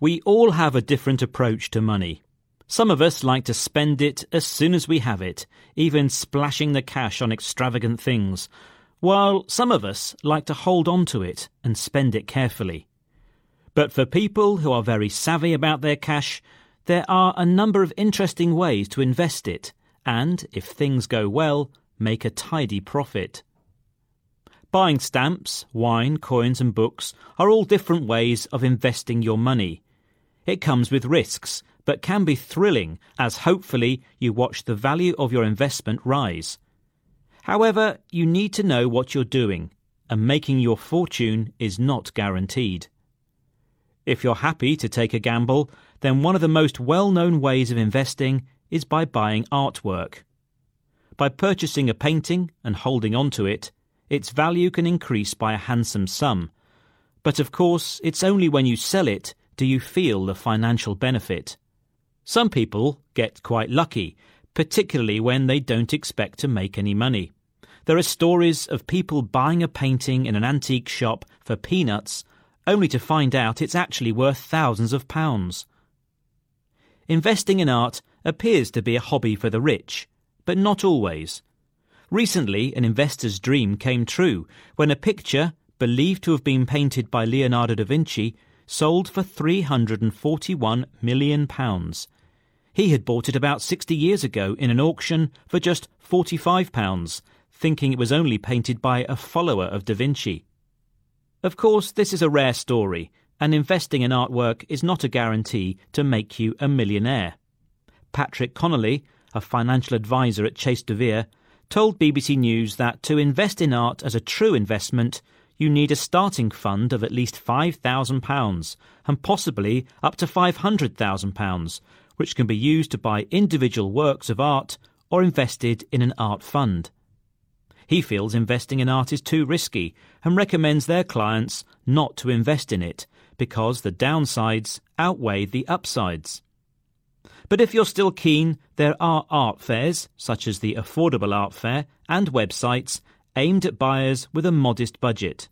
We all have a different approach to money. Some of us like to spend it as soon as we have it, even splashing the cash on extravagant things, while some of us like to hold on to it and spend it carefully. But for people who are very savvy about their cash, there are a number of interesting ways to invest it and, if things go well, make a tidy profit. Buying stamps, wine, coins, and books are all different ways of investing your money. It comes with risks, but can be thrilling as hopefully you watch the value of your investment rise. However, you need to know what you're doing, and making your fortune is not guaranteed. If you're happy to take a gamble, then one of the most well known ways of investing is by buying artwork. By purchasing a painting and holding on to it, its value can increase by a handsome sum. But of course, it's only when you sell it do you feel the financial benefit? Some people get quite lucky, particularly when they don't expect to make any money. There are stories of people buying a painting in an antique shop for peanuts, only to find out it's actually worth thousands of pounds. Investing in art appears to be a hobby for the rich, but not always. Recently, an investor's dream came true when a picture, believed to have been painted by Leonardo da Vinci, sold for £341 million. He had bought it about 60 years ago in an auction for just £45, thinking it was only painted by a follower of Da Vinci. Of course, this is a rare story, and investing in artwork is not a guarantee to make you a millionaire. Patrick Connolly, a financial advisor at Chase de Vere, told BBC News that to invest in art as a true investment, you need a starting fund of at least £5,000 and possibly up to £500,000, which can be used to buy individual works of art or invested in an art fund. He feels investing in art is too risky and recommends their clients not to invest in it because the downsides outweigh the upsides. But if you're still keen, there are art fairs, such as the Affordable Art Fair, and websites aimed at buyers with a modest budget.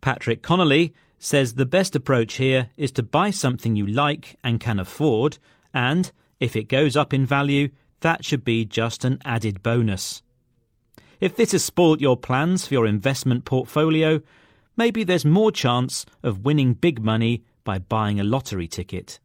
Patrick Connolly says the best approach here is to buy something you like and can afford, and if it goes up in value, that should be just an added bonus. If this has spoilt your plans for your investment portfolio, maybe there's more chance of winning big money by buying a lottery ticket.